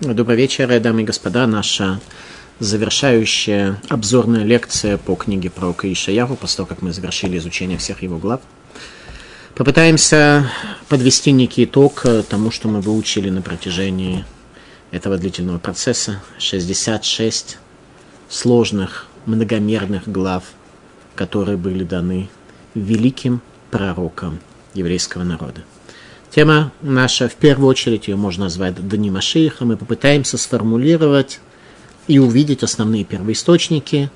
Добрый вечер, дамы и господа. Наша завершающая обзорная лекция по книге про Ишаяру, после того, как мы завершили изучение всех его глав. Попытаемся подвести некий итог тому, что мы выучили на протяжении этого длительного процесса. 66 сложных, многомерных глав, которые были даны великим пророкам еврейского народа. Тема наша, в первую очередь, ее можно назвать Дани Машииха. Мы попытаемся сформулировать и увидеть основные первоисточники,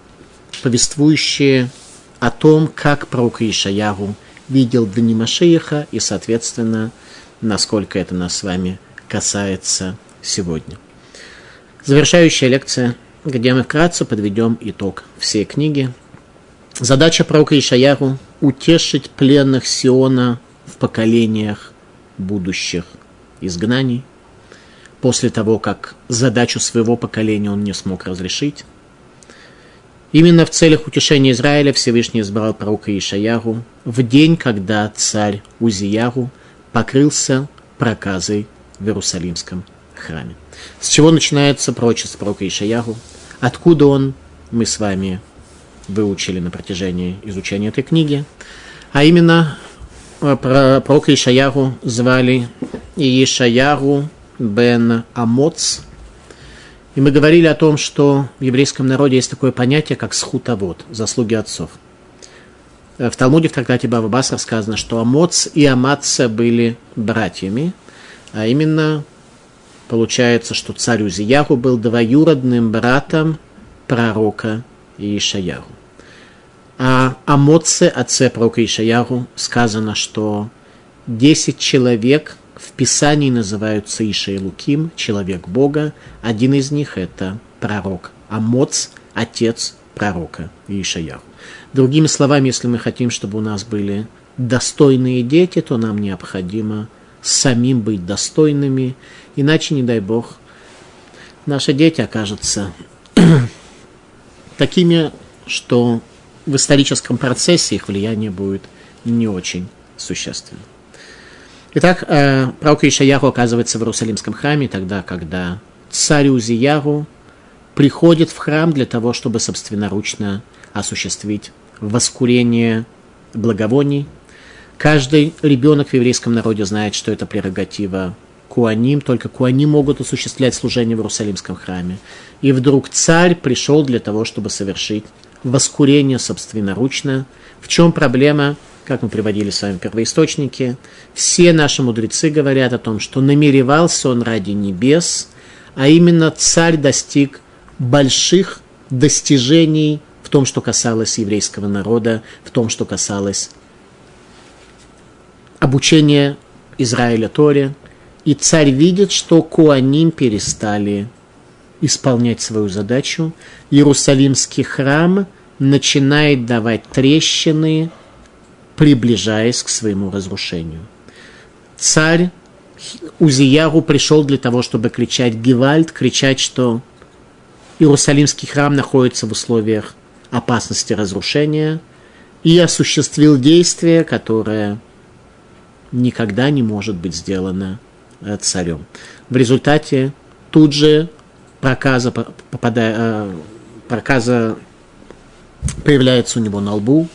повествующие о том, как пророк Ишаяру видел Дани Машииха и, соответственно, насколько это нас с вами касается сегодня. Завершающая лекция, где мы вкратце подведем итог всей книги. Задача пророка Ишаяру – утешить пленных Сиона в поколениях будущих изгнаний, после того, как задачу своего поколения он не смог разрешить. Именно в целях утешения Израиля Всевышний избрал пророка Ишаяру в день, когда царь Узияру покрылся проказой в Иерусалимском храме. С чего начинается пророчество пророка Ишаяру? Откуда он, мы с вами выучили на протяжении изучения этой книги, а именно пророка Ишаяру звали Ишаяру бен Амоц. И мы говорили о том, что в еврейском народе есть такое понятие, как схутовод, заслуги отцов. Э, в Талмуде в трактате Баба Басра сказано, что Амоц и Аматца были братьями, а именно получается, что царь Узияру был двоюродным братом пророка Ишаяру. А о Моце, отце пророка Ишаяру, сказано, что 10 человек в Писании называются Иша и Луким, человек Бога. Один из них – это пророк. Амоц – отец пророка Ишаяру. Другими словами, если мы хотим, чтобы у нас были достойные дети, то нам необходимо самим быть достойными, иначе, не дай Бог, наши дети окажутся такими, что в историческом процессе их влияние будет не очень существенным. Итак, э, пророк Ишаяру оказывается в Иерусалимском храме тогда, когда царь Узияру приходит в храм для того, чтобы собственноручно осуществить воскурение благовоний. Каждый ребенок в еврейском народе знает, что это прерогатива Куаним, только Куаним могут осуществлять служение в Иерусалимском храме. И вдруг царь пришел для того, чтобы совершить воскурение собственноручно. В чем проблема? Как мы приводили с вами первоисточники, все наши мудрецы говорят о том, что намеревался он ради небес, а именно царь достиг больших достижений в том, что касалось еврейского народа, в том, что касалось обучения Израиля Торе. И царь видит, что Куаним перестали исполнять свою задачу, Иерусалимский храм начинает давать трещины, приближаясь к своему разрушению. Царь Узияру пришел для того, чтобы кричать Гевальд, кричать, что Иерусалимский храм находится в условиях опасности разрушения, и осуществил действие, которое никогда не может быть сделано э, царем. В результате тут же проказа, попадая, э, проказа появляется у него на лбу.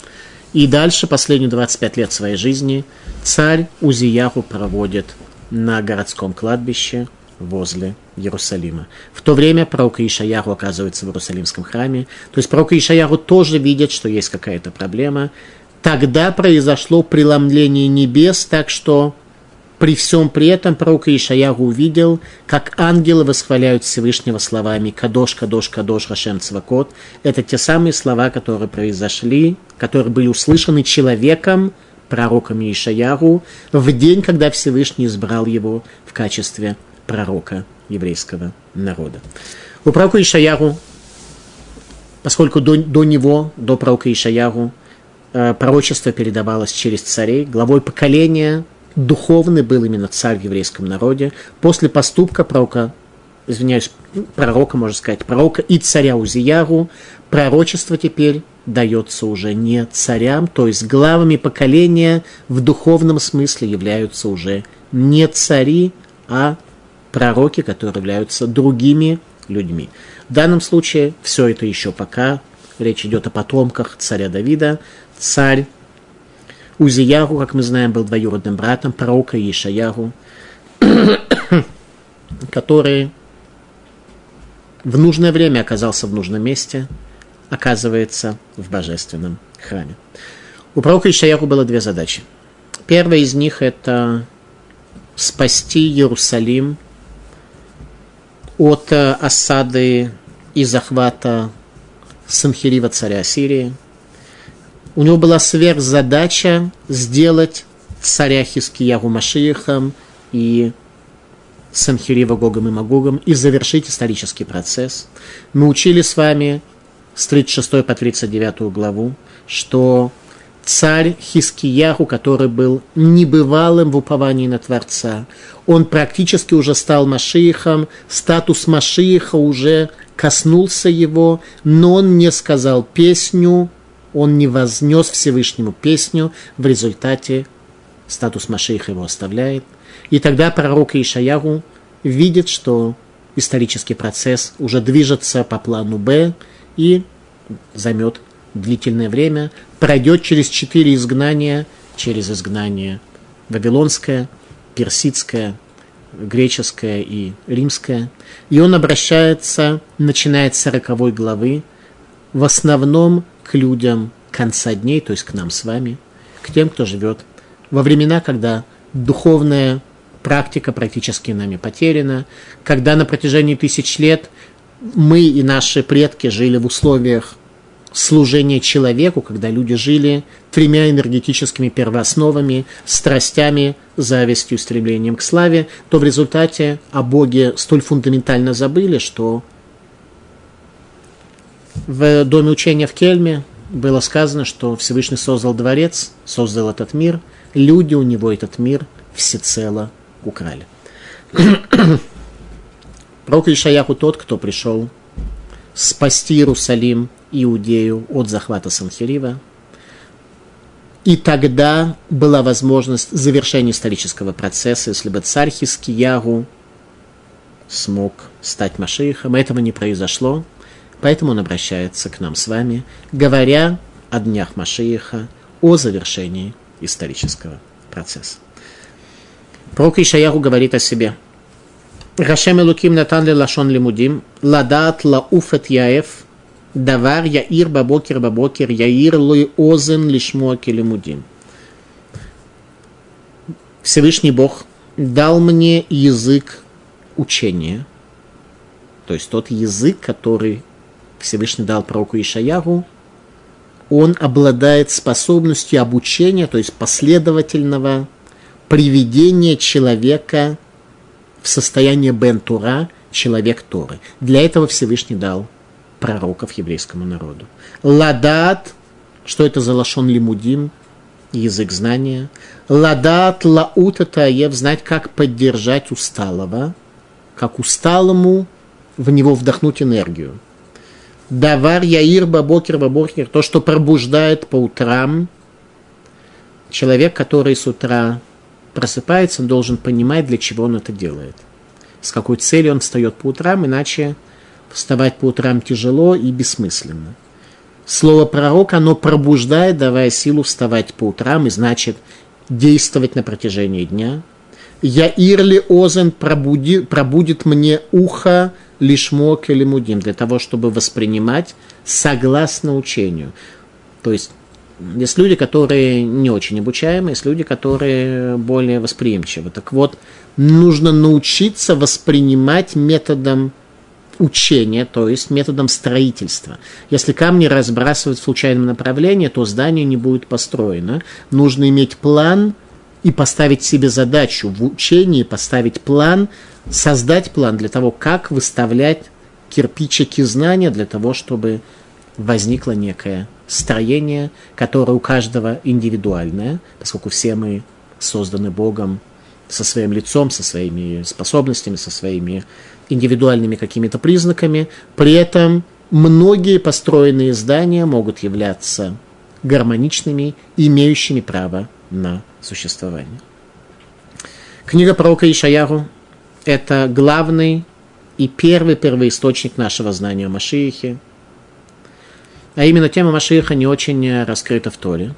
И дальше, последние 25 лет своей жизни, царь Узияру проводит на городском кладбище возле Иерусалима. В то время пророк Ишаяру оказывается в Иерусалимском храме. То есть пророк Ишаяру тоже видит, что есть какая-то проблема. Тогда произошло преломление небес, так что при всем при этом пророк Ишаяру увидел, как ангелы восхваляют Всевышнего словами «Кадош, Кадош, Кадош, Рашем Цвакот». Это те самые слова, которые произошли, которые были услышаны человеком, пророком Ишаяру, в день, когда Всевышний избрал его в качестве пророка еврейского народа. У пророка Ишаяру, поскольку до, до него, до пророка Ишаяру, э, пророчество передавалось через царей, главой поколения духовный был именно царь в еврейском народе. После поступка пророка, извиняюсь, пророка, можно сказать, пророка и царя Узияру, пророчество теперь дается уже не царям, то есть главами поколения в духовном смысле являются уже не цари, а пророки, которые являются другими людьми. В данном случае все это еще пока. Речь идет о потомках царя Давида. Царь Узиягу, как мы знаем, был двоюродным братом пророка Ишаягу, который в нужное время оказался в нужном месте, оказывается в божественном храме. У пророка Ишаяху было две задачи. Первая из них – это спасти Иерусалим от э, осады и захвата Санхирива царя Ассирии. У него была сверхзадача сделать царя Хискиягу Машиихом и Санхирива Гогом и Магогом и завершить исторический процесс. Мы учили с вами с 36 по 39 главу, что царь Хискияху, который был небывалым в уповании на Творца, он практически уже стал Машиихом, статус Машииха уже коснулся его, но он не сказал песню, он не вознес Всевышнему песню, в результате статус Машииха его оставляет. И тогда пророк Ишаяру видит, что исторический процесс уже движется по плану Б и займет длительное время, пройдет через четыре изгнания, через изгнание Вавилонское, Персидское, греческое и римское. И он обращается, начинает с сороковой главы, в основном к людям конца дней, то есть к нам с вами, к тем, кто живет во времена, когда духовная практика практически нами потеряна, когда на протяжении тысяч лет мы и наши предки жили в условиях служения человеку, когда люди жили тремя энергетическими первоосновами, страстями, завистью, стремлением к славе, то в результате о Боге столь фундаментально забыли, что в доме учения в Кельме было сказано, что Всевышний создал дворец, создал этот мир, люди у него этот мир всецело украли. Пророк Ишаяху тот, кто пришел спасти Иерусалим, Иудею от захвата Санхирива. И тогда была возможность завершения исторического процесса, если бы царь Хискиягу смог стать Машиихом. Этого не произошло, поэтому он обращается к нам с вами, говоря о днях Машииха, о завершении исторического процесса. Пророк Ишаяху говорит о себе. Рашем Элуким натан ле лашон лимудим, ладат лауфет яев, давар яир бабокер бабокер, яир лой озен лишмо келемудим. Всевышний Бог дал мне язык учения, то есть тот язык, который Всевышний дал пророку Ишаяру, он обладает способностью обучения, то есть последовательного приведения человека в состояние Бентура, человек Торы. Для этого Всевышний дал пророков еврейскому народу. Ладат, что это за лашон лимудим, язык знания. Ладат лаут это аев, знать, как поддержать усталого, как усталому в него вдохнуть энергию. Давар яир бабокер бабокер, то, что пробуждает по утрам. Человек, который с утра просыпается, он должен понимать, для чего он это делает. С какой целью он встает по утрам, иначе вставать по утрам тяжело и бессмысленно. Слово пророк, оно пробуждает, давая силу вставать по утрам, и значит действовать на протяжении дня. Я ирли озен пробуди, пробудит мне ухо лишмок или мудим, для того, чтобы воспринимать согласно учению. То есть есть люди, которые не очень обучаемы, есть люди, которые более восприимчивы. Так вот, нужно научиться воспринимать методом учения, то есть методом строительства. Если камни разбрасывать в случайном направлении, то здание не будет построено. Нужно иметь план и поставить себе задачу в учении, поставить план, создать план для того, как выставлять кирпичики знания для того, чтобы возникло некое строение, которое у каждого индивидуальное, поскольку все мы созданы Богом со своим лицом, со своими способностями, со своими индивидуальными какими-то признаками. При этом многие построенные здания могут являться гармоничными, имеющими право на существование. Книга пророка Ишаяру это главный и первый первоисточник нашего знания о Машиихе. А именно тема Машииха не очень раскрыта в Торе.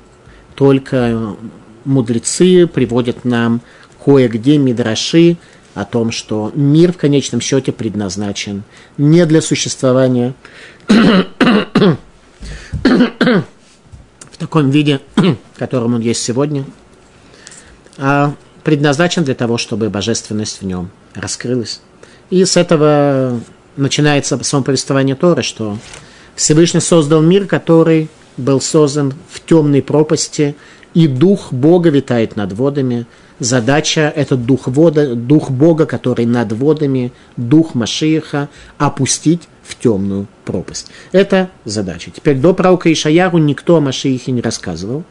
Только мудрецы приводят нам кое-где мидраши о том, что мир в конечном счете предназначен не для существования в таком виде, в котором он есть сегодня, а предназначен для того, чтобы божественность в нем раскрылась. И с этого начинается само повествование Торы, что Всевышний создал мир, который был создан в темной пропасти, и дух Бога витает над водами. Задача – это дух, вода, дух Бога, который над водами, дух Машииха, опустить в темную пропасть. Это задача. Теперь до пророка Ишаяру никто о Машиихе не рассказывал.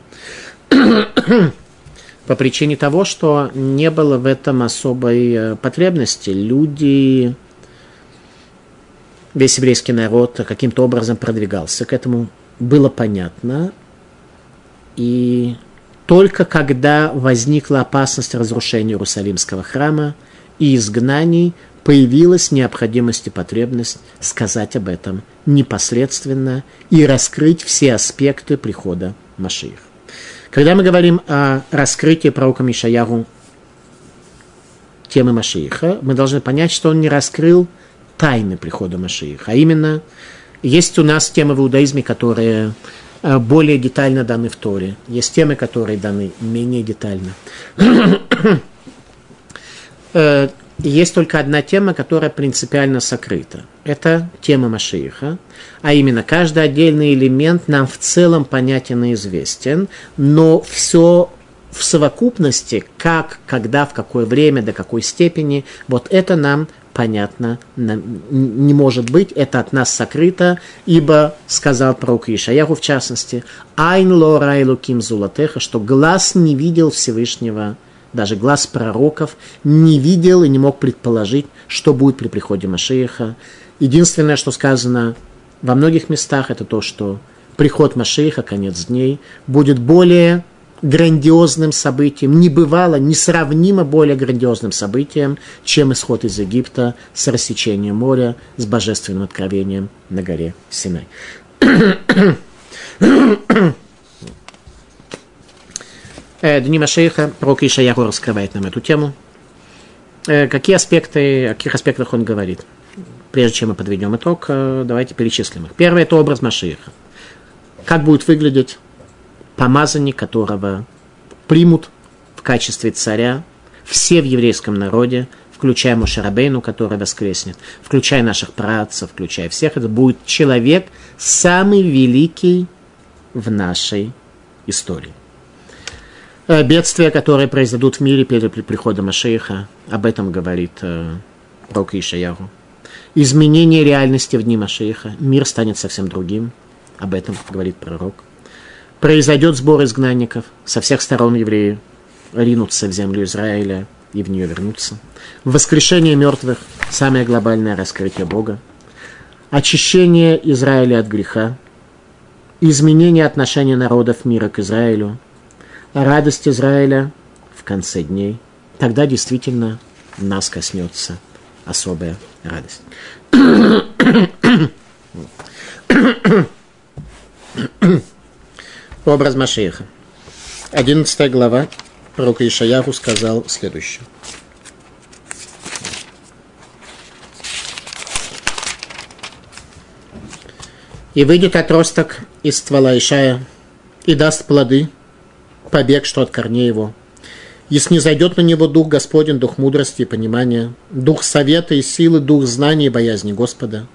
По причине того, что не было в этом особой э, потребности. Люди, весь еврейский народ каким-то образом продвигался к этому. Было понятно. И только когда возникла опасность разрушения Иерусалимского храма и изгнаний, появилась необходимость и потребность сказать об этом непосредственно и раскрыть все аспекты прихода Машиих. Когда мы говорим о раскрытии пророка Мишаяру темы Машииха, мы должны понять, что он не раскрыл тайны прихода Машииха, а именно есть у нас темы в иудаизме, которые э, более детально даны в Торе. Есть темы, которые даны менее детально. Э, есть только одна тема, которая принципиально сокрыта. Это тема Машииха, а именно каждый отдельный элемент нам в целом понятен и известен, но все в совокупности, как, когда, в какое время, до какой степени, вот это нам понятно не может быть, это от нас сокрыто, ибо сказал пророк Ишаяху в частности, «Айн ло райлу ким зулатеха», что глаз не видел Всевышнего даже глаз пророков не видел и не мог предположить, что будет при приходе Машииха. Единственное, что сказано во многих местах, это то, что приход Машииха, конец дней, будет более грандиозным событием, не бывало, несравнимо более грандиозным событием, чем исход из Египта с рассечением моря, с божественным откровением на горе Синай. Э, Дни Машейха, пророк Ишаяху раскрывает нам эту тему. Э, какие аспекты, о каких аспектах он говорит? Прежде чем мы подведем итог, э, давайте перечислим их. Первый – это образ Машииха. Как будет выглядеть помазанник, которого примут в качестве царя все в еврейском народе, включая Мушарабейну, который воскреснет, включая наших працев, включая всех, это будет человек самый великий в нашей истории. Э, бедствия, которые произойдут в мире перед приходом Машеиха. Об этом говорит э, пророк Ишаяру. Изменение реальности в дни Машеиха. Мир станет совсем другим. Об этом говорит пророк. Произойдет сбор изгнанников. Со всех сторон евреи ринутся в землю Израиля и в нее вернутся. Воскрешение мертвых – самое глобальное раскрытие Бога. Очищение Израиля от греха. Изменение отношения народов мира к Израилю – радость Израиля в конце дней, тогда действительно нас коснется особая радость. Образ Машеха. Одиннадцатая глава пророка Ишаяху сказал следующее. И выйдет отросток из ствола Ишая, и даст плоды, побег, что от корней его. Если не зайдет на него дух Господень, дух мудрости и понимания, дух совета и силы, дух знаний и боязни Господа,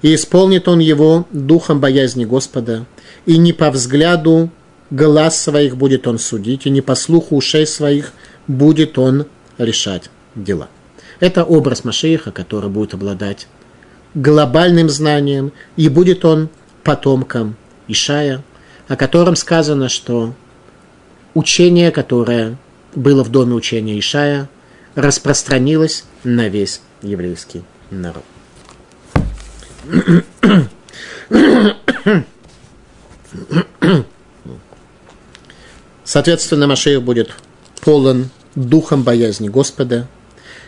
и исполнит он его духом боязни Господа, и не по взгляду глаз своих будет он судить, и не по слуху ушей своих будет он решать дела. Это образ Машеиха, который будет обладать глобальным знанием, и будет он потомком Ишая, о котором сказано, что учение, которое было в доме учения Ишая, распространилось на весь еврейский народ. Соответственно, Машеев будет полон духом боязни Господа,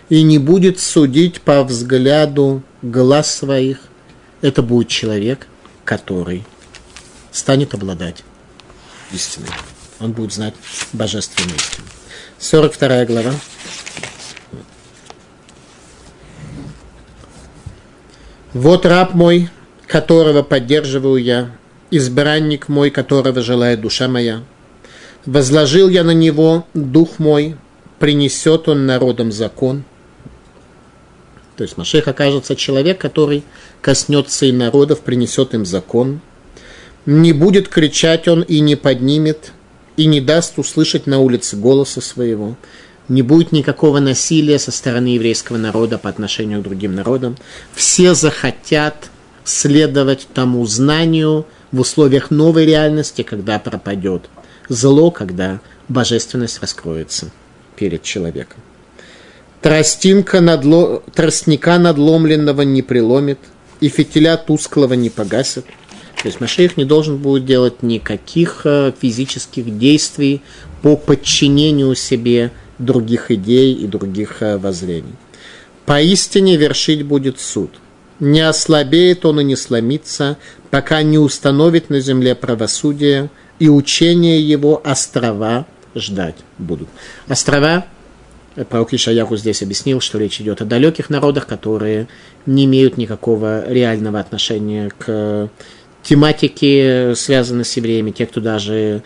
и не будет судить по взгляду глаз своих. Это будет человек, который станет обладать истиной. Он будет знать божественную истину. 42 глава. Вот раб мой, которого поддерживаю я, избранник мой, которого желает душа моя. Возложил я на него дух мой, принесет он народам закон. То есть Машех окажется человек, который коснется и народов, принесет им закон. Не будет кричать он и не поднимет, и не даст услышать на улице голоса своего. Не будет никакого насилия со стороны еврейского народа по отношению к другим народам. Все захотят следовать тому знанию в условиях новой реальности, когда пропадет зло, когда божественность раскроется перед человеком. Тростинка надло... Тростника надломленного не приломит, и фитиля тусклого не погасит. То есть Машех не должен будет делать никаких э, физических действий по подчинению себе других идей и других э, воззрений. Поистине вершить будет суд. Не ослабеет он и не сломится, пока не установит на земле правосудие, и учение его острова ждать будут. Острова Пророк Ишаяху здесь объяснил, что речь идет о далеких народах, которые не имеют никакого реального отношения к тематике, связанной с евреями, те, кто даже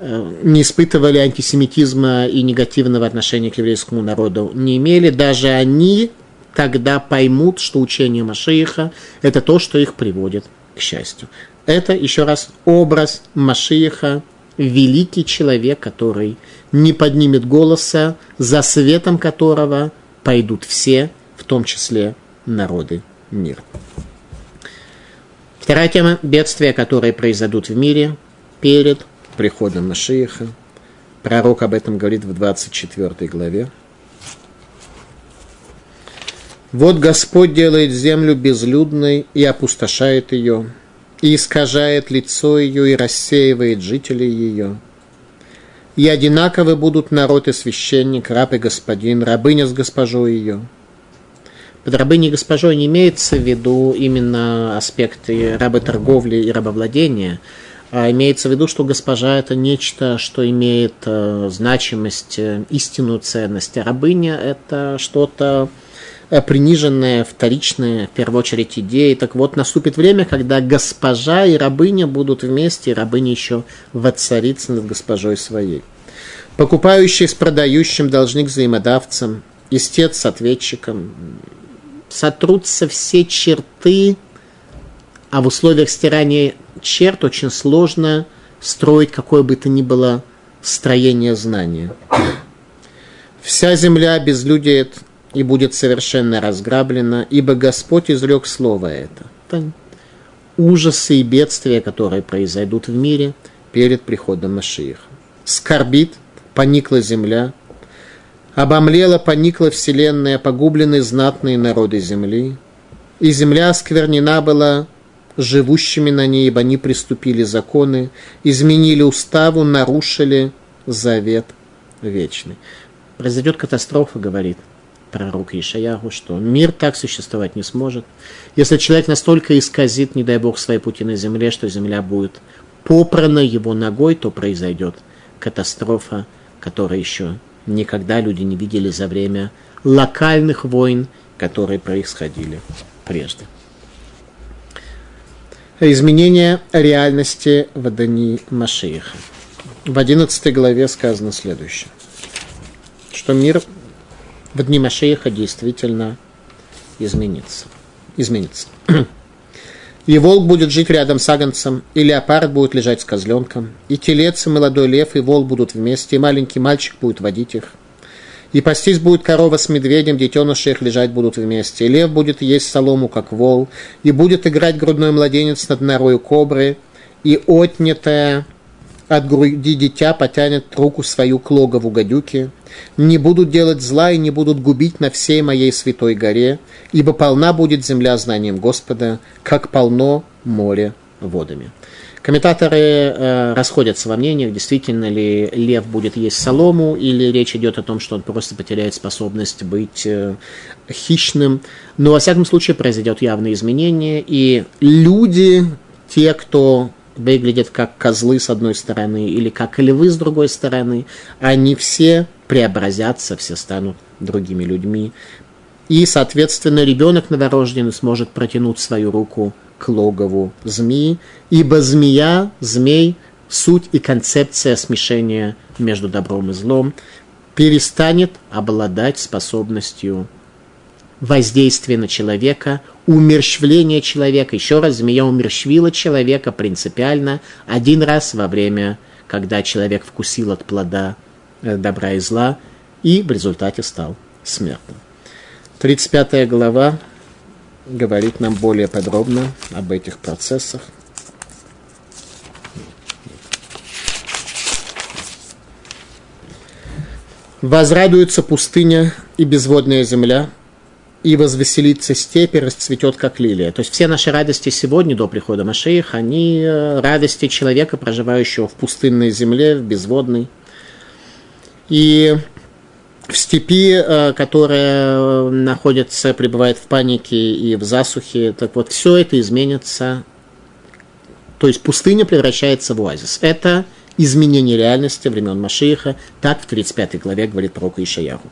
э, не испытывали антисемитизма и негативного отношения к еврейскому народу, не имели, даже они тогда поймут, что учение Машииха – это то, что их приводит к счастью. Это, еще раз, образ Машииха, великий человек, который не поднимет голоса, за светом которого пойдут все, в том числе народы мира. Вторая тема – бедствия, которые произойдут в мире перед приходом Машииха. Пророк об этом говорит в 24 главе. «Вот Господь делает землю безлюдной и опустошает ее, и искажает лицо ее, и рассеивает жителей ее. И одинаковы будут народ и священник, раб и господин, рабыня с госпожой ее» Под рабыней госпожой не имеется в виду именно аспекты работорговли и рабовладения, а имеется в виду, что госпожа это нечто, что имеет э, значимость, э, истинную ценность, а рабыня это что-то э, приниженное, вторичное, в первую очередь идеи. Так вот, наступит время, когда госпожа и рабыня будут вместе, и рабыня еще воцарится над госпожой своей. Покупающий с продающим, должник взаимодавцем, истец с ответчиком, сотрутся все черты, а в условиях стирания черт очень сложно строить какое бы то ни было строение знания. Вся земля обезлюдеет и будет совершенно разграблена, ибо Господь изрек слово это. это ужасы и бедствия, которые произойдут в мире перед приходом Машииха. Скорбит, поникла земля, Обомлела, поникла вселенная, погублены знатные народы земли, и земля осквернена была живущими на ней, ибо они приступили законы, изменили уставу, нарушили завет вечный. Произойдет катастрофа, говорит пророк Ишаяру, что мир так существовать не сможет. Если человек настолько исказит, не дай Бог, свои пути на земле, что земля будет попрана его ногой, то произойдет катастрофа, которая еще никогда люди не видели за время локальных войн, которые происходили прежде. Изменение реальности в Дани Машииха. В 11 главе сказано следующее, что мир в дни Машииха действительно изменится. изменится. И волк будет жить рядом с агнцем, и леопард будет лежать с козленком, и телец, и молодой лев, и волк будут вместе, и маленький мальчик будет водить их. И пастись будет корова с медведем, детеныши их лежать будут вместе. И лев будет есть солому, как вол, и будет играть грудной младенец над норою кобры, и отнятая от груди дитя потянет руку свою к логову гадюки. Не будут делать зла и не будут губить на всей моей святой горе, ибо полна будет земля знанием Господа, как полно море водами. Комментаторы э, расходятся во мнениях, действительно ли лев будет есть солому, или речь идет о том, что он просто потеряет способность быть э, хищным. Но, во всяком случае, произойдет явное изменение, и люди, те, кто выглядят как козлы с одной стороны или как львы с другой стороны, они все преобразятся, все станут другими людьми. И, соответственно, ребенок новорожденный сможет протянуть свою руку к логову змеи, ибо змея, змей, суть и концепция смешения между добром и злом перестанет обладать способностью воздействия на человека, умерщвления человека. Еще раз, змея умерщвила человека принципиально один раз во время, когда человек вкусил от плода э, добра и зла, и в результате стал смертным. 35 глава говорит нам более подробно об этих процессах. Возрадуется пустыня и безводная земля, и возвеселится степь, и расцветет, как лилия. То есть все наши радости сегодня, до прихода Машеих, они э, радости человека, проживающего в пустынной земле, в безводной. И в степи, э, которая находится, пребывает в панике и в засухе, так вот, все это изменится. То есть пустыня превращается в оазис. Это изменение реальности времен Машииха, так в 35 главе говорит пророк Ишаяху.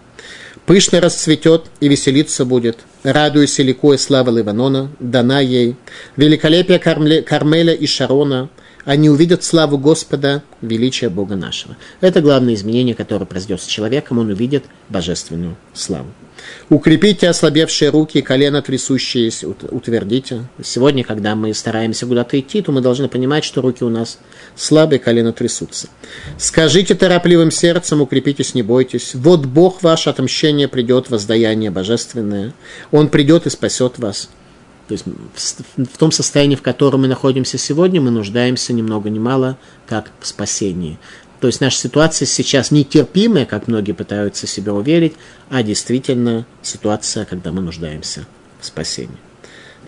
Пышно расцветет и веселиться будет, радуйся ликуя слава Ливанона, дана ей, великолепие Кармеля и Шарона – они увидят славу Господа, величие Бога нашего. Это главное изменение, которое произойдет с человеком, он увидит божественную славу. Укрепите ослабевшие руки колено трясущиеся, утвердите. Сегодня, когда мы стараемся куда-то идти, то мы должны понимать, что руки у нас слабые, колено трясутся. Скажите торопливым сердцем, укрепитесь, не бойтесь. Вот Бог ваше отмщение придет, воздаяние божественное. Он придет и спасет вас. То есть в том состоянии, в котором мы находимся сегодня, мы нуждаемся ни много ни мало, как в спасении. То есть наша ситуация сейчас нетерпимая, как многие пытаются себя уверить, а действительно ситуация, когда мы нуждаемся в спасении.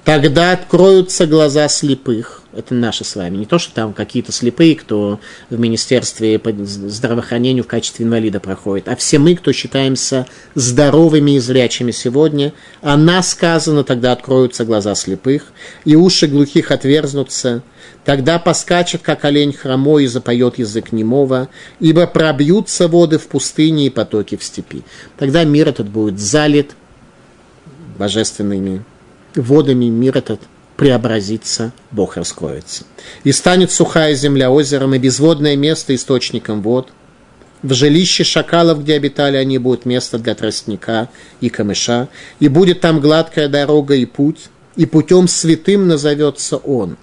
Тогда откроются глаза слепых. Это наши с вами. Не то, что там какие-то слепые, кто в Министерстве здравоохранения в качестве инвалида проходит, а все мы, кто считаемся здоровыми и зрячими сегодня. А нас сказано, тогда откроются глаза слепых, и уши глухих отверзнутся. Тогда поскачет, как олень хромой, и запоет язык немого, ибо пробьются воды в пустыне и потоки в степи. Тогда мир этот будет залит божественными водами мир этот преобразится, Бог раскроется. И станет сухая земля озером, и безводное место источником вод. В жилище шакалов, где обитали они, будет место для тростника и камыша, и будет там гладкая дорога и путь, и путем святым назовется он.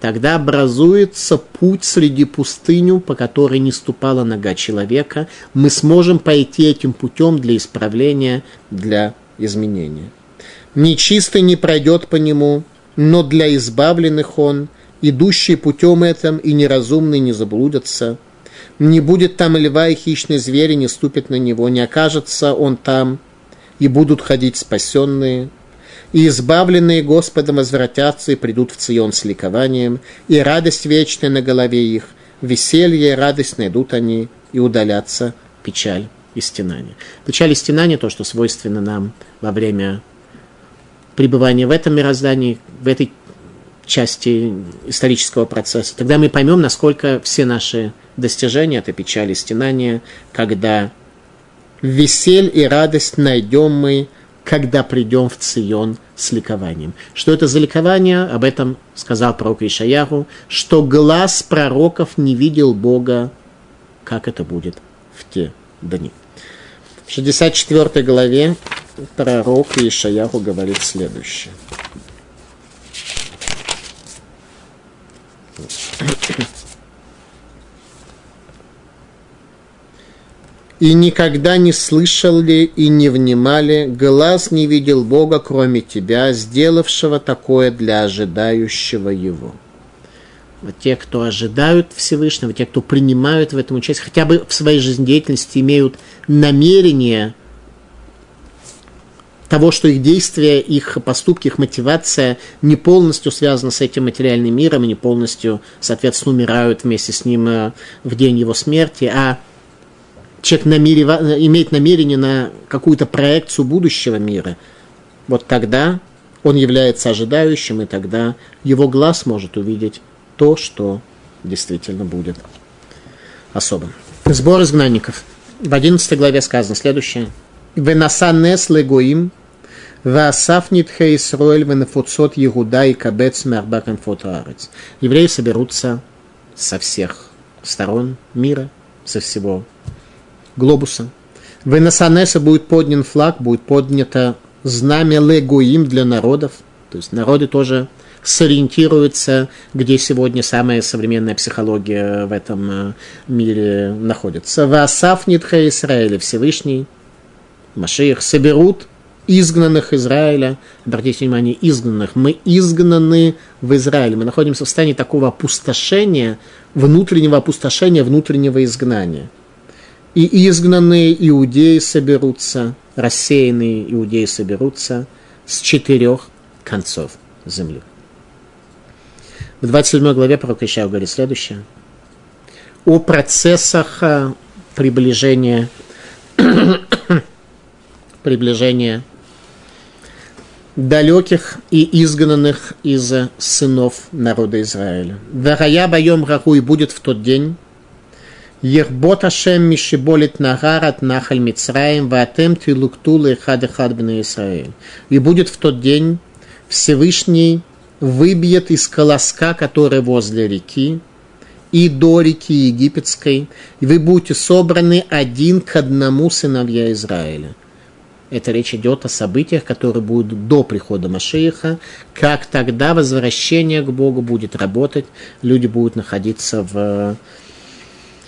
Тогда образуется путь среди пустыню, по которой не ступала нога человека. Мы сможем пойти этим путем для исправления, для изменения. Нечистый не пройдет по нему, но для избавленных он, идущий путем этим и неразумный не заблудятся. Не будет там льва и хищный зверь, не ступит на него, не окажется он там, и будут ходить спасенные. И избавленные Господом возвратятся и придут в Цион с ликованием, и радость вечная на голове их, веселье и радость найдут они, и удалятся печаль и стенание. Печаль и стенание – то, что свойственно нам во время пребывания в этом мироздании, в этой части исторического процесса, тогда мы поймем, насколько все наши достижения, это печаль и стенания, когда весель и радость найдем мы, когда придем в Цион с ликованием. Что это за ликование? Об этом сказал пророк Ишаяху, что глаз пророков не видел Бога, как это будет в те дни. В 64 главе пророк Ишаяху говорит следующее. И никогда не слышал ли и не внимали, глаз не видел Бога, кроме тебя, сделавшего такое для ожидающего Его. Вот те, кто ожидают Всевышнего, те, кто принимают в этом участие, хотя бы в своей жизнедеятельности имеют намерение того, что их действия, их поступки, их мотивация не полностью связана с этим материальным миром не полностью, соответственно, умирают вместе с ним э, в день его смерти, а человек намерев... имеет намерение на какую-то проекцию будущего мира, вот тогда он является ожидающим, и тогда его глаз может увидеть то, что действительно будет особым. Сбор изгнанников. В 11 главе сказано следующее. «Венасанес легоим, Ваасаф нитхе Исроэль венефуцот Егуда и Кабец Мербакан фотоарец». Евреи соберутся со всех сторон мира, со всего глобуса. Венасанеса будет поднят флаг, будет поднято знамя легоим для народов. То есть народы тоже сориентируются, где сегодня самая современная психология в этом э, мире находится. Васаф Нитха Израиля, Всевышний, Машиих, соберут изгнанных Израиля. Обратите внимание, изгнанных. Мы изгнаны в Израиле. Мы находимся в состоянии такого опустошения, внутреннего опустошения, внутреннего изгнания. И изгнанные иудеи соберутся, рассеянные иудеи соберутся с четырех концов земли. В 27 главе пророк Ишау говорит следующее. О процессах э, приближения, приближения далеких и изгнанных из сынов народа Израиля. Варая боем раху и будет в тот день, Ербот Ашем Мишиболит Нагарат Нахаль Мицраем Ватем Тилуктулы Хад Хад Израиль. И будет в тот день Всевышний выбьет из колоска, который возле реки, и до реки египетской, и вы будете собраны один к одному сыновья Израиля. Это речь идет о событиях, которые будут до прихода Машииха, как тогда возвращение к Богу будет работать, люди будут находиться в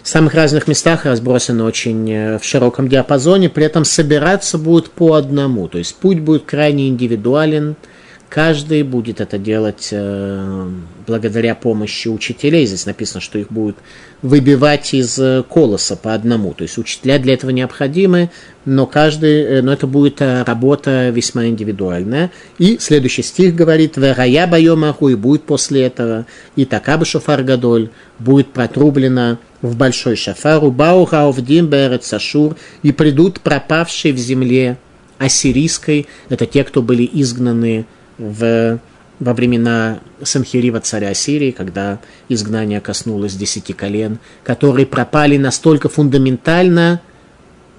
самых разных местах, разбросаны очень э, в широком диапазоне, при этом собираться будут по одному, то есть путь будет крайне индивидуален – Каждый будет это делать э, благодаря помощи учителей. Здесь написано, что их будут выбивать из э, колоса по одному. То есть учителя для этого необходимы, но, каждый, э, но это будет работа весьма индивидуальная. И следующий стих говорит, «Верая байомаху» и будет после этого, и такаба шофар гадоль, будет протрублено в большой шафару, баухау в димберет сашур, и придут пропавшие в земле ассирийской, это те, кто были изгнаны в, во времена Санхирива царя Сирии, когда изгнание коснулось десяти колен, которые пропали настолько фундаментально,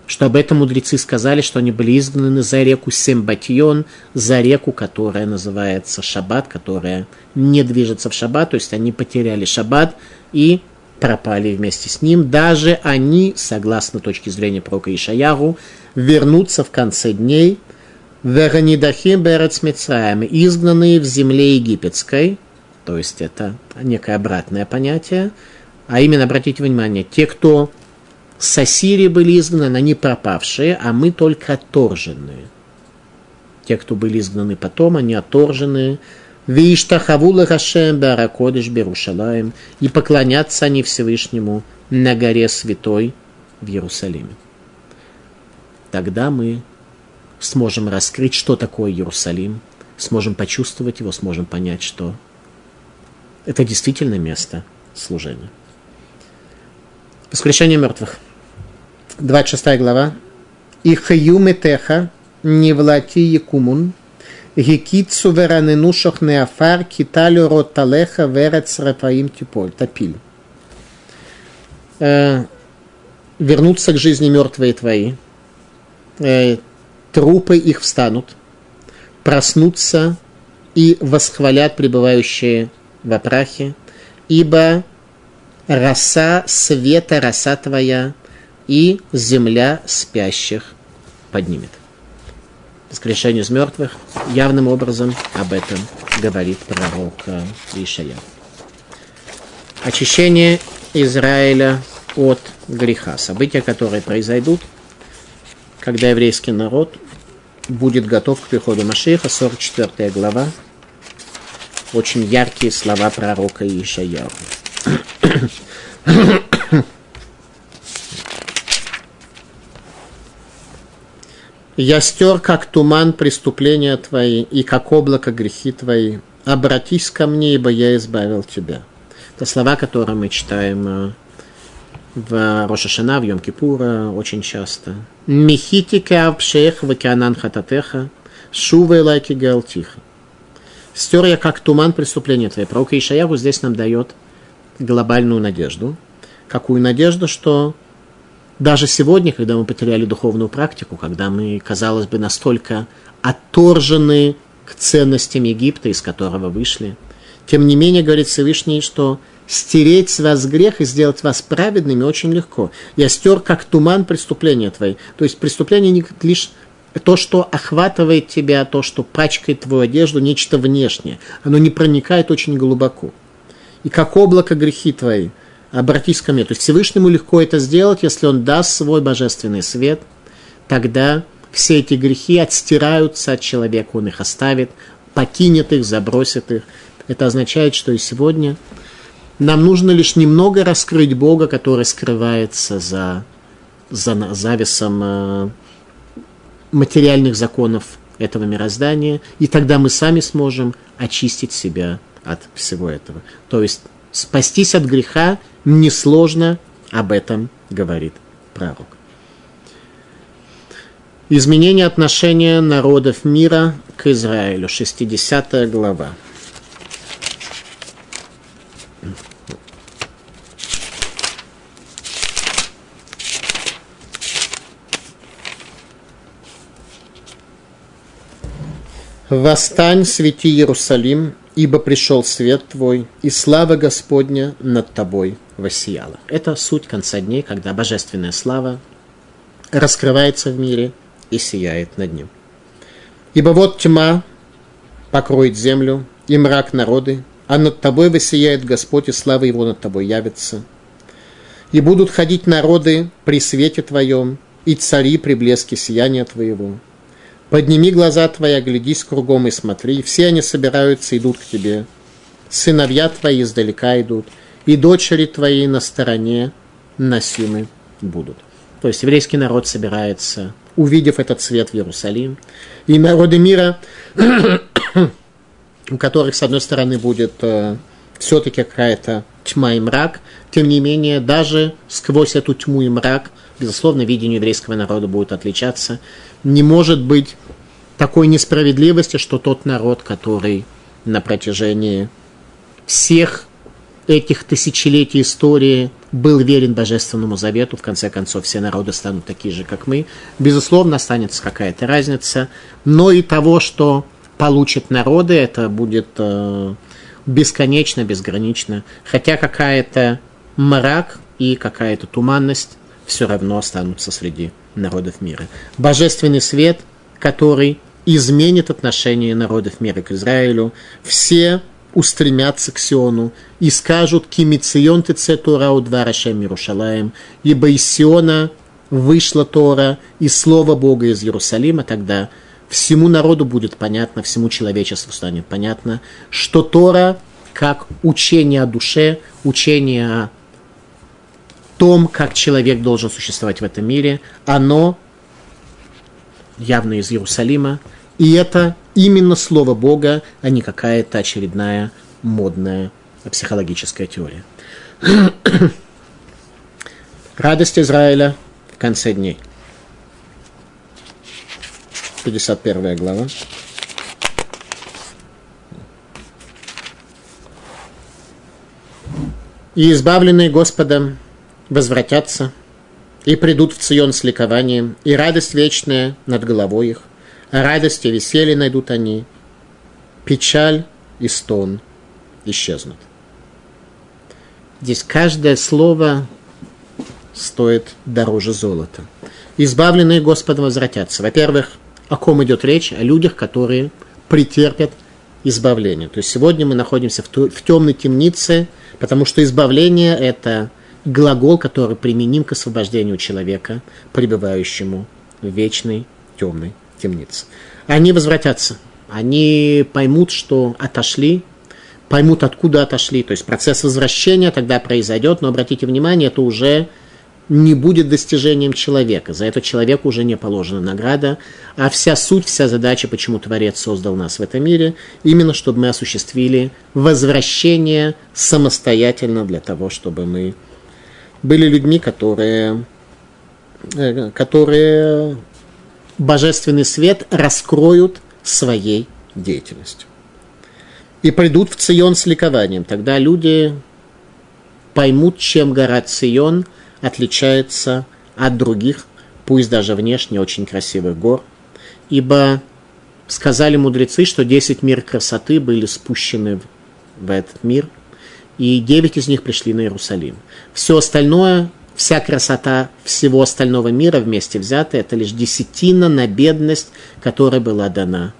что об этом мудрецы сказали, что они были изгнаны за реку Сембатьон, за реку, которая называется Шаббат, которая не движется в Шаббат, то есть они потеряли Шаббат и пропали вместе с ним. Даже они, согласно точке зрения пророка Ишаяру, вернутся в конце дней – Веранидахим Берец изгнанные в земле египетской, то есть это некое обратное понятие, а именно, обратите внимание, те, кто с Ассирии были изгнаны, они пропавшие, а мы только отторженные. Те, кто были изгнаны потом, они отторженные. Виштахавула Хашем Баракодыш Берушалаем. И поклонятся они Всевышнему на горе Святой в Иерусалиме. Тогда мы сможем раскрыть, что такое Иерусалим, сможем почувствовать его, сможем понять, что это действительно место служения. Воскрешение мертвых. 26 глава. И хаюметеха не влати якумун, гекицу вераненушах неафар, киталю роталеха верец рафаим типоль. Топиль. Э, вернуться к жизни мертвые твои. Трупы их встанут, проснутся и восхвалят пребывающие в опрахе, ибо роса света, роса твоя, и земля спящих поднимет. Воскрешение из мертвых явным образом об этом говорит пророк Ишая. Очищение Израиля от греха. События, которые произойдут – когда еврейский народ будет готов к приходу Машеха, 44 глава, очень яркие слова пророка Ишаяху. Я стер, как туман, преступления твои, и как облако грехи твои. Обратись ко мне, ибо я избавил тебя. Это слова, которые мы читаем э, в Рошашана, в Йом-Кипура очень часто. Михитика обшех вакианан хататеха, шува галтиха. Стер я, как туман, преступления твои. Пророк Ишаяру здесь нам дает глобальную надежду. Какую надежду, что даже сегодня, когда мы потеряли духовную практику, когда мы, казалось бы, настолько отторжены к ценностям Египта, из которого вышли, тем не менее, говорит Всевышний, что стереть с вас грех и сделать вас праведными очень легко. Я стер, как туман, преступления твои. То есть преступление не лишь то, что охватывает тебя, то, что пачкает твою одежду, нечто внешнее. Оно не проникает очень глубоко. И как облако грехи твои – обратись ко мне. То есть Всевышнему легко это сделать, если он даст свой божественный свет, тогда все эти грехи отстираются от человека, он их оставит, покинет их, забросит их. Это означает, что и сегодня нам нужно лишь немного раскрыть Бога, который скрывается за, за завесом э, материальных законов этого мироздания, и тогда мы сами сможем очистить себя от всего этого. То есть спастись от греха несложно, об этом говорит пророк. Изменение отношения народов мира к Израилю, 60 глава. Восстань, свети Иерусалим, ибо пришел свет твой, и слава Господня над тобой воссияла. Это суть конца дней, когда божественная слава раскрывается в мире и сияет над ним. Ибо вот тьма покроет землю, и мрак народы, а над тобой воссияет Господь, и слава его над тобой явится. И будут ходить народы при свете твоем, и цари при блеске сияния твоего. Подними глаза твои, оглядись кругом и смотри, все они собираются, идут к тебе. Сыновья твои издалека идут, и дочери твои на стороне носимы будут. То есть еврейский народ собирается, увидев этот свет в Иерусалим, и народы мира, у которых, с одной стороны, будет э, все-таки какая-то тьма и мрак, тем не менее, даже сквозь эту тьму и мрак, безусловно, видение еврейского народа будет отличаться не может быть такой несправедливости, что тот народ, который на протяжении всех этих тысячелетий истории был верен Божественному Завету, в конце концов все народы станут такие же, как мы. Безусловно, останется какая-то разница, но и того, что получат народы, это будет э, бесконечно, безгранично. Хотя какая-то мрак и какая-то туманность все равно останутся среди народов мира. Божественный свет, который изменит отношение народов мира к Израилю. Все устремятся к Сиону и скажут «Кимицион тце Тора у два Рашем Иерушалаем», ибо из Сиона вышла Тора и Слово Бога из Иерусалима, тогда всему народу будет понятно, всему человечеству станет понятно, что Тора как учение о душе, учение о том, как человек должен существовать в этом мире, оно явно из Иерусалима, и это именно слово Бога, а не какая-то очередная модная психологическая теория. Радость Израиля в конце дней. 51 глава. И избавленные Господом возвратятся и придут в Цион с ликованием, и радость вечная над головой их, а радость и веселье найдут они, печаль и стон исчезнут. Здесь каждое слово стоит дороже золота. Избавленные Господом возвратятся. Во-первых, о ком идет речь? О людях, которые претерпят избавление. То есть сегодня мы находимся в темной темнице, потому что избавление – это глагол, который применим к освобождению человека, пребывающему в вечной темной темнице. Они возвратятся, они поймут, что отошли, поймут, откуда отошли. То есть процесс возвращения тогда произойдет, но обратите внимание, это уже не будет достижением человека. За это человеку уже не положена награда, а вся суть, вся задача, почему Творец создал нас в этом мире, именно чтобы мы осуществили возвращение самостоятельно для того, чтобы мы были людьми, которые, э, которые божественный свет раскроют своей деятельностью. И придут в Цион с ликованием. Тогда люди поймут, чем гора Цион отличается от других, пусть даже внешне очень красивых гор. Ибо сказали мудрецы, что 10 мир красоты были спущены в этот мир, и 9 из них пришли на Иерусалим. Все остальное вся красота всего остального мира вместе взятая, это лишь десятина на бедность, которая была дана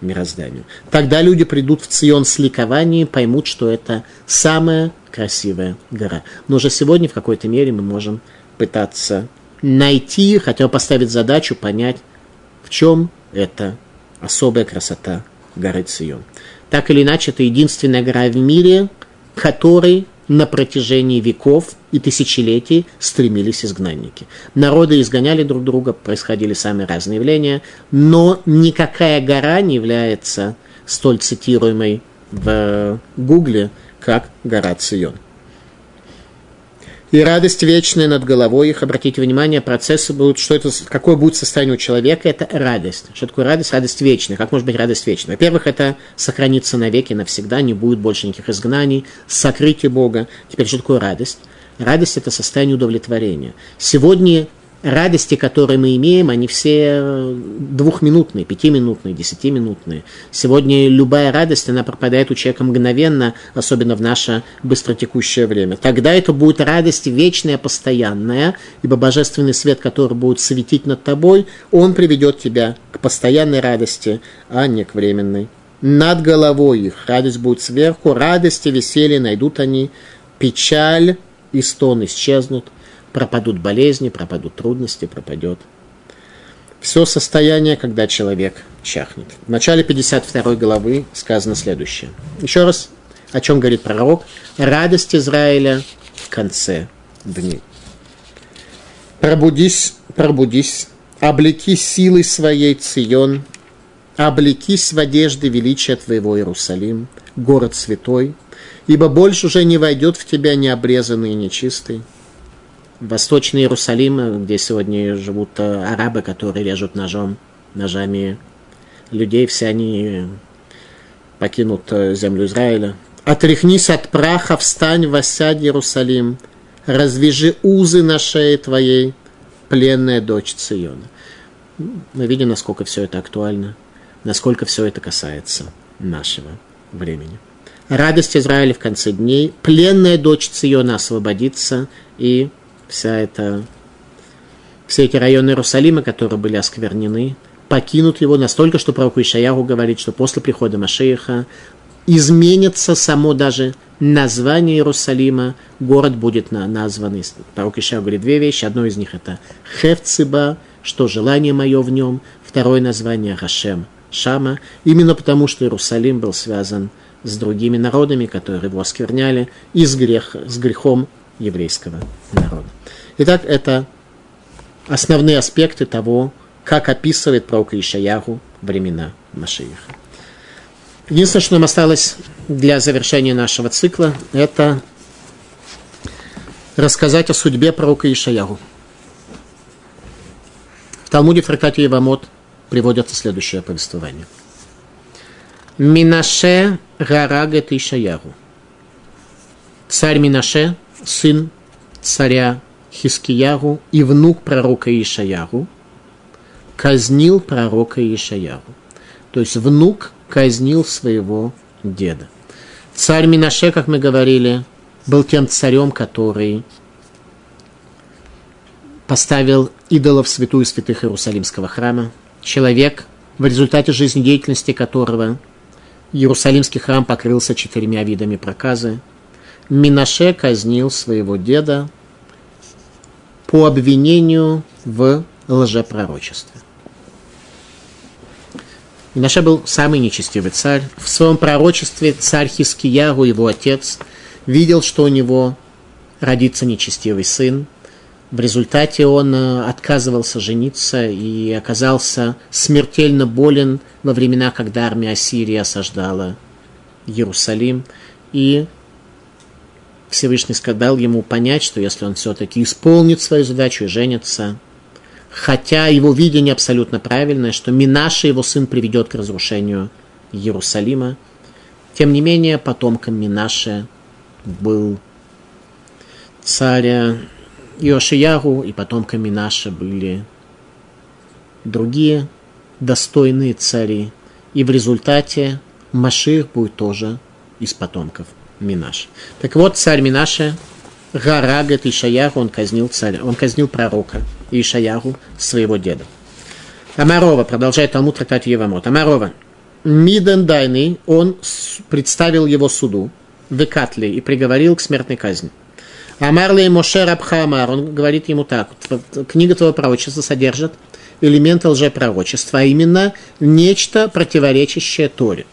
мирозданию. Тогда люди придут в Цион с ликованием, поймут, что это самая красивая гора. Но уже сегодня в какой-то мере мы можем пытаться найти, хотя бы поставить задачу, понять, в чем эта особая красота горы Цион. Так или иначе, это единственная гора в мире, которой на протяжении веков и тысячелетий стремились изгнанники. Народы изгоняли друг друга, происходили самые разные явления, но никакая гора не является столь цитируемой в Гугле, как гора Цион и радость вечная над головой их. Обратите внимание, процессы будут, что это, какое будет состояние у человека, это радость. Что такое радость? Радость вечная. Как может быть радость вечная? Во-первых, это сохранится навеки, навсегда, не будет больше никаких изгнаний, сокрытие Бога. Теперь, что такое радость? Радость – это состояние удовлетворения. Сегодня радости, которые мы имеем, они все э, двухминутные, пятиминутные, десятиминутные. Сегодня любая радость, она пропадает у человека мгновенно, особенно в наше быстротекущее время. Тогда это будет радость вечная, постоянная, ибо божественный свет, который будет светить над тобой, он приведет тебя к постоянной радости, а не к временной. Над головой их радость будет сверху, радости, веселье найдут они, печаль и стон исчезнут – пропадут болезни, пропадут трудности, пропадет все состояние, когда человек чахнет. В начале 52 главы сказано следующее. Еще раз, о чем говорит пророк. Радость Израиля в конце дней. Пробудись, пробудись, облеки силой своей Цион, облекись в одежды величия твоего Иерусалим, город святой, ибо больше уже не войдет в тебя необрезанный и нечистый, Восточный Иерусалим, где сегодня живут э, арабы, которые режут ножом, ножами людей, все они покинут э, землю Израиля. «Отряхнись от праха, встань, воссядь, Иерусалим, развяжи узы на шее твоей, пленная дочь Циона». Мы видим, насколько все это актуально, насколько все это касается нашего времени. Радость Израиля в конце дней, пленная дочь Циона освободится и вся эта, все эти районы Иерусалима, которые были осквернены, покинут его настолько, что пророк Ишаяху говорит, что после прихода Машеиха изменится само даже название Иерусалима, город будет на, назван, пророк Ишаяху говорит две вещи, одно из них это Хевциба, что желание мое в нем, второе название Хашем, Шама, именно потому, что Иерусалим был связан с другими народами, которые его оскверняли, и с, грех, с грехом еврейского народа. Итак, это основные аспекты того, как описывает пророк Ишаяху времена Машииха. Единственное, что нам осталось для завершения нашего цикла, это рассказать о судьбе пророка Ишаяху. В Талмуде в трактате Ивамот приводится следующее повествование. Минаше Гарагет Ишаяху. Царь Минаше сын царя Хискиягу и внук пророка Ишаягу, казнил пророка Ишаягу. То есть внук казнил своего деда. Царь Минаше, как мы говорили, был тем царем, который поставил идолов святую святых Иерусалимского храма. Человек, в результате жизнедеятельности которого Иерусалимский храм покрылся четырьмя видами проказы – Минаше казнил своего деда по обвинению в лжепророчестве. Минаше был самый нечестивый царь. В своем пророчестве царь Хискиягу, его отец, видел, что у него родится нечестивый сын. В результате он э, отказывался жениться и оказался смертельно болен во времена, когда армия Ассирии осаждала Иерусалим. И Всевышний сказал ему понять, что если он все-таки исполнит свою задачу и женится, хотя его видение абсолютно правильное, что Минаша, его сын, приведет к разрушению Иерусалима, тем не менее, потомком Минаше был царь Иошиягу, и потомками Минаша были другие достойные цари. И в результате Машир будет тоже из потомков Минаша. Так вот, царь Минаша, Гарагат Ишаяру, он казнил царя, он казнил пророка Ишаяру, своего деда. Амарова, продолжает Талмуд трактат Евамот. Амарова, Миден Дайный, он представил его суду, Векатли, и приговорил к смертной казни. Амарлей Моше Рабхамар, он говорит ему так, книга твоего пророчества содержит элементы лжепророчества, а именно нечто противоречащее Торе.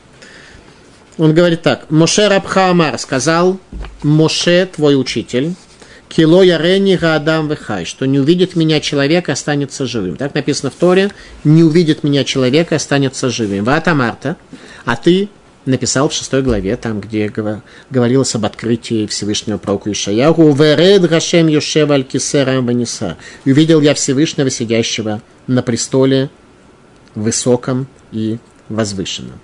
Он говорит так, Моше Рабхамар сказал, Моше, твой учитель, Кило ярени гадам вехай, что не увидит меня человек, останется живым. Так написано в Торе, не увидит меня человек, останется живым. Вата Марта, а ты написал в шестой главе, там, где говорилось об открытии Всевышнего пророку Ишаяху, «Веред Гашем Йошева Аль-Кисера Ваниса». «Увидел я Всевышнего, сидящего на престоле высоком и возвышенном»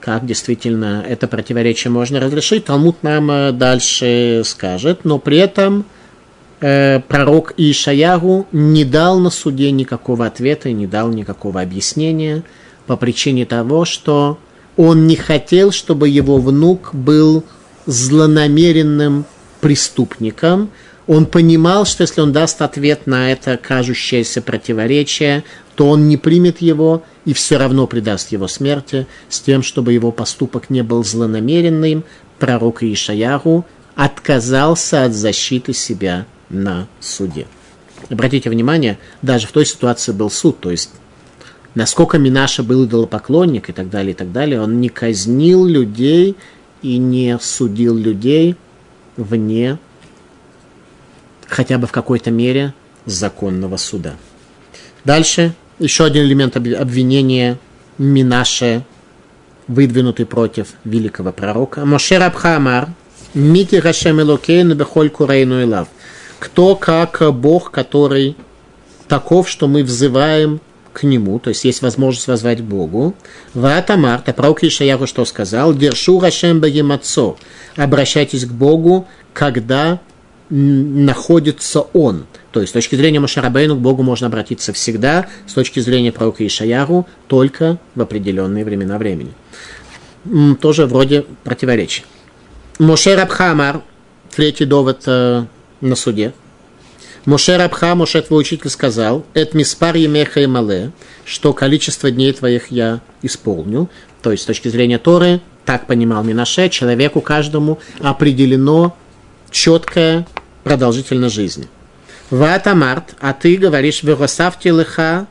как действительно это противоречие можно разрешить, Талмуд нам э, дальше скажет, но при этом э, пророк Ишаягу не дал на суде никакого ответа, не дал никакого объяснения по причине того, что он не хотел, чтобы его внук был злонамеренным преступником. Он понимал, что если он даст ответ на это кажущееся противоречие, то он не примет его и все равно предаст его смерти, с тем, чтобы его поступок не был злонамеренным, пророк Ишаяру отказался от защиты себя на суде. Обратите внимание, даже в той ситуации был суд, то есть насколько Минаша был идолопоклонник и так далее, и так далее, он не казнил людей и не судил людей вне хотя бы в какой-то мере законного суда. Дальше еще один элемент обвинения Минаше, выдвинутый против великого пророка. Моше Рабхамар, Мити Рашем Элокейну Бехоль Курейну Илав. Кто как Бог, который таков, что мы взываем к нему, то есть есть возможность возвать к Богу. Ватамар, а пророк Ишаяху что сказал? Дершу Рашем Багимацо. Обращайтесь к Богу, когда находится он. То есть с точки зрения Машарабейну к Богу можно обратиться всегда, с точки зрения пророка Ишаяру только в определенные времена времени. Тоже вроде противоречия. Моше Рабхамар, третий довод э, на суде. Моше Рабха, Моше твой учитель сказал, «Эт миспар емеха и мале», что количество дней твоих я исполню. То есть с точки зрения Торы, так понимал Минаше, человеку каждому определено четкая продолжительность жизни. Ватамарт, а ты говоришь, Веросавти лыха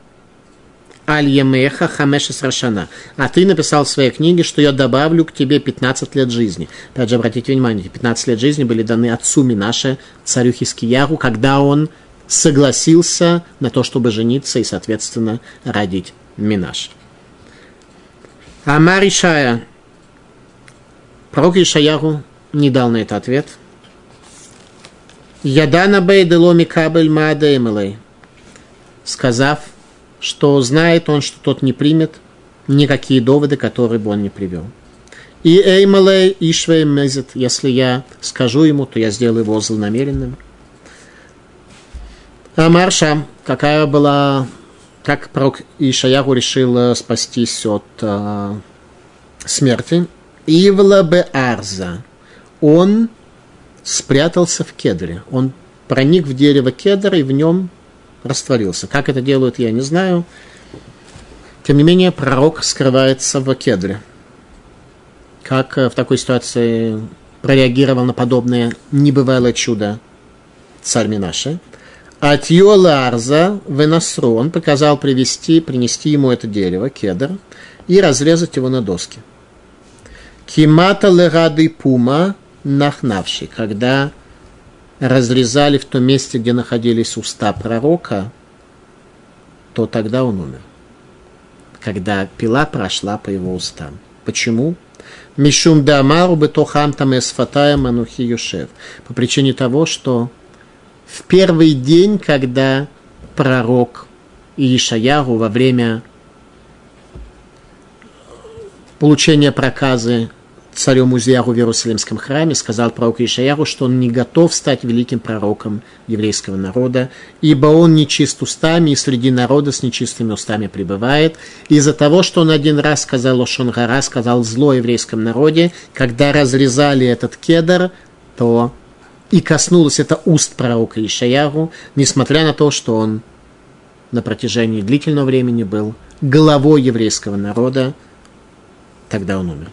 Аль-Емеха Хамеша Срашана. А ты написал в своей книге, что я добавлю к тебе 15 лет жизни. Опять же, обратите внимание, 15 лет жизни были даны отцу Минаше, царю Хискияру, когда он согласился на то, чтобы жениться и, соответственно, родить Минаш. Амар Ишая. Пророк Ишаяру не дал на это ответ – Ядана бейделоми кабель маадеймелей, сказав, что знает он, что тот не примет никакие доводы, которые бы он не привел. И эймалей ишвей мезет, если я скажу ему, то я сделаю его злонамеренным. А Марша, какая была, как пророк Ишаяру решил спастись от э, смерти. Ивла бе арза. Он спрятался в кедре. Он проник в дерево кедра и в нем растворился. Как это делают, я не знаю. Тем не менее, пророк скрывается в кедре. Как э, в такой ситуации прореагировал на подобное небывалое чудо царь Минаши? Атьола Арза Венасру, он приказал привести, принести ему это дерево, кедр, и разрезать его на доски. Кимата лерады пума нахнавший, когда разрезали в том месте, где находились уста пророка, то тогда он умер. Когда пила прошла по его устам. Почему? Мишум дамару бетохам там эсфатая манухи юшев. По причине того, что в первый день, когда пророк Ишаяру во время получения проказы царем Узияру в Иерусалимском храме, сказал пророк Ишаяру, что он не готов стать великим пророком еврейского народа, ибо он нечист устами и среди народа с нечистыми устами пребывает. Из-за того, что он один раз сказал Ошонгара, сказал зло еврейском народе, когда разрезали этот кедр, то и коснулось это уст пророка Ишаяру, несмотря на то, что он на протяжении длительного времени был главой еврейского народа, тогда он умер.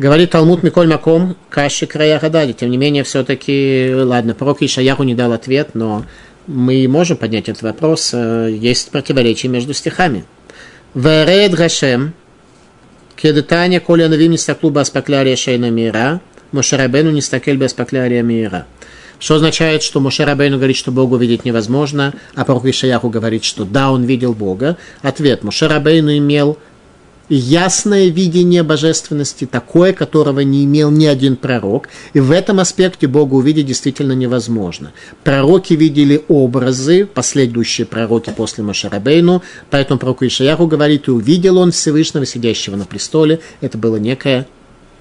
Говорит Талмуд Миколь Маком, Каши Края Гадади. Тем не менее, все-таки, ладно, пророк Ишаяху не дал ответ, но мы можем поднять этот вопрос. Э, есть противоречие между стихами. Веред Гашем, Кедетания, Коля Навим не стаклу баспаклярия шейна мира, Мошарабену не стакель баспаклярия мира. Что означает, что Мошарабейну говорит, что Богу видеть невозможно, а пророк Ишаяху говорит, что да, он видел Бога. Ответ. Мошарабейну имел ясное видение божественности, такое, которого не имел ни один пророк. И в этом аспекте Бога увидеть действительно невозможно. Пророки видели образы, последующие пророки после Машарабейну, поэтому пророк Ишаяху говорит, и увидел он Всевышнего, сидящего на престоле. Это было некое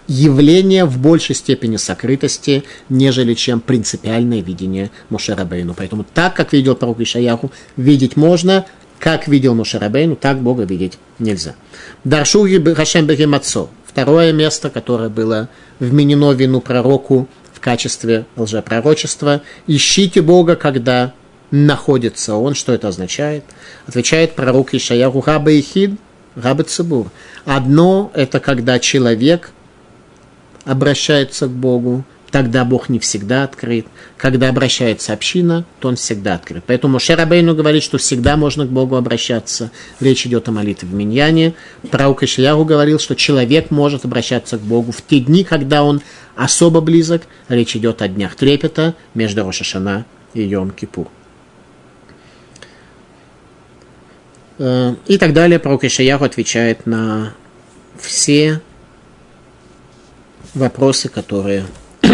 явление в большей степени сокрытости, нежели чем принципиальное видение Мушарабейну. Поэтому так, как видел пророк Ишаяху, видеть можно, как видел Мушарабейну, так Бога видеть нельзя. Даршу Хашем Бегемацо. Второе место, которое было вменено вину пророку в качестве лжепророчества. Ищите Бога, когда находится он. Что это означает? Отвечает пророк Ишаяху Раба Ихид, Раба Цибур. Одно – это когда человек обращается к Богу, тогда Бог не всегда открыт. Когда обращается община, то он всегда открыт. Поэтому Шерабейну говорит, что всегда можно к Богу обращаться. Речь идет о молитве в Миньяне. Пророк Ишияру говорил, что человек может обращаться к Богу в те дни, когда он особо близок. Речь идет о днях трепета между Рошашана и Йом-Кипур. Э, и так далее. Пророк Ишаяху отвечает на все вопросы, которые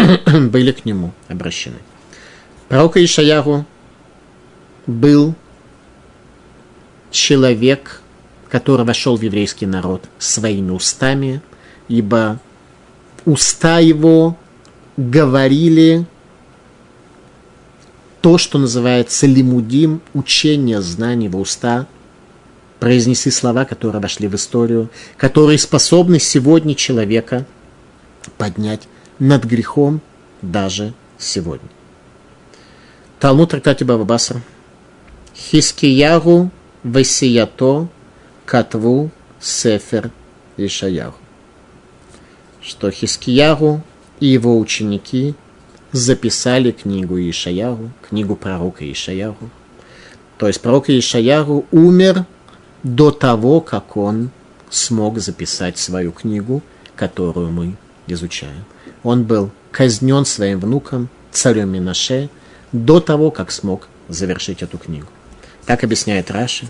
были к нему обращены. Пророк Ишаяру был человек, который вошел в еврейский народ своими устами, ибо уста его говорили то, что называется лимудим, учение знаний в уста, произнеси слова, которые вошли в историю, которые способны сегодня человека поднять над грехом даже сегодня. Талмуд трактате Бабабаса. Хискиягу Васиято Катву Сефер Ишаягу. Что Хискиягу и его ученики записали книгу Ишаягу, книгу пророка Ишаягу. То есть пророк Ишаягу умер до того, как он смог записать свою книгу, которую мы изучаем он был казнен своим внуком, царем Минаше, до того, как смог завершить эту книгу. Так объясняет Раши.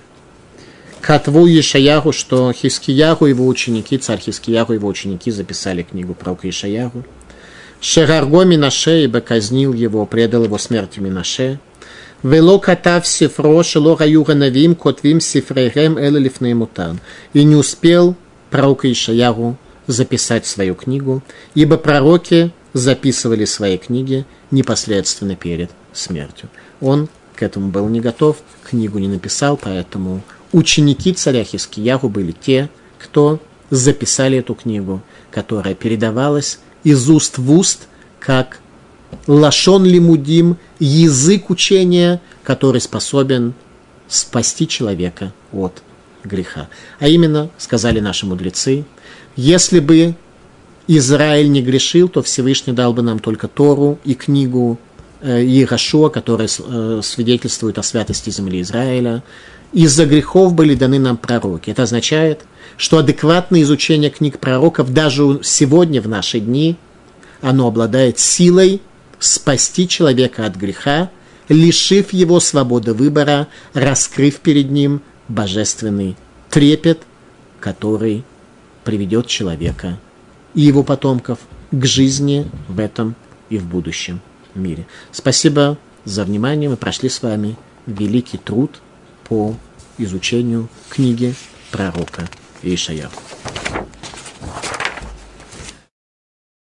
Катву Ишаяру, что Хискияру его ученики, царь Хискияру его ученики записали книгу про Ишаяру. Шерарго Минаше, ибо казнил его, предал его смерти Минаше. Вело катав сифро, шело раюра навим, котвим сифрейрем элелифней мутан. И не успел пророк Ишаяру записать свою книгу, ибо пророки записывали свои книги непосредственно перед смертью. Он к этому был не готов, книгу не написал, поэтому ученики царя Хискияру были те, кто записали эту книгу, которая передавалась из уст в уст, как лашон лимудим, язык учения, который способен спасти человека от греха. А именно, сказали наши мудрецы, если бы Израиль не грешил, то Всевышний дал бы нам только Тору и книгу э, Иерошуа, которая э, свидетельствует о святости земли Израиля. Из-за грехов были даны нам пророки. Это означает, что адекватное изучение книг пророков даже сегодня, в наши дни, оно обладает силой, спасти человека от греха, лишив его свободы выбора, раскрыв перед ним божественный трепет, который приведет человека и его потомков к жизни в этом и в будущем мире. Спасибо за внимание. Мы прошли с вами великий труд по изучению книги пророка Ишаяху.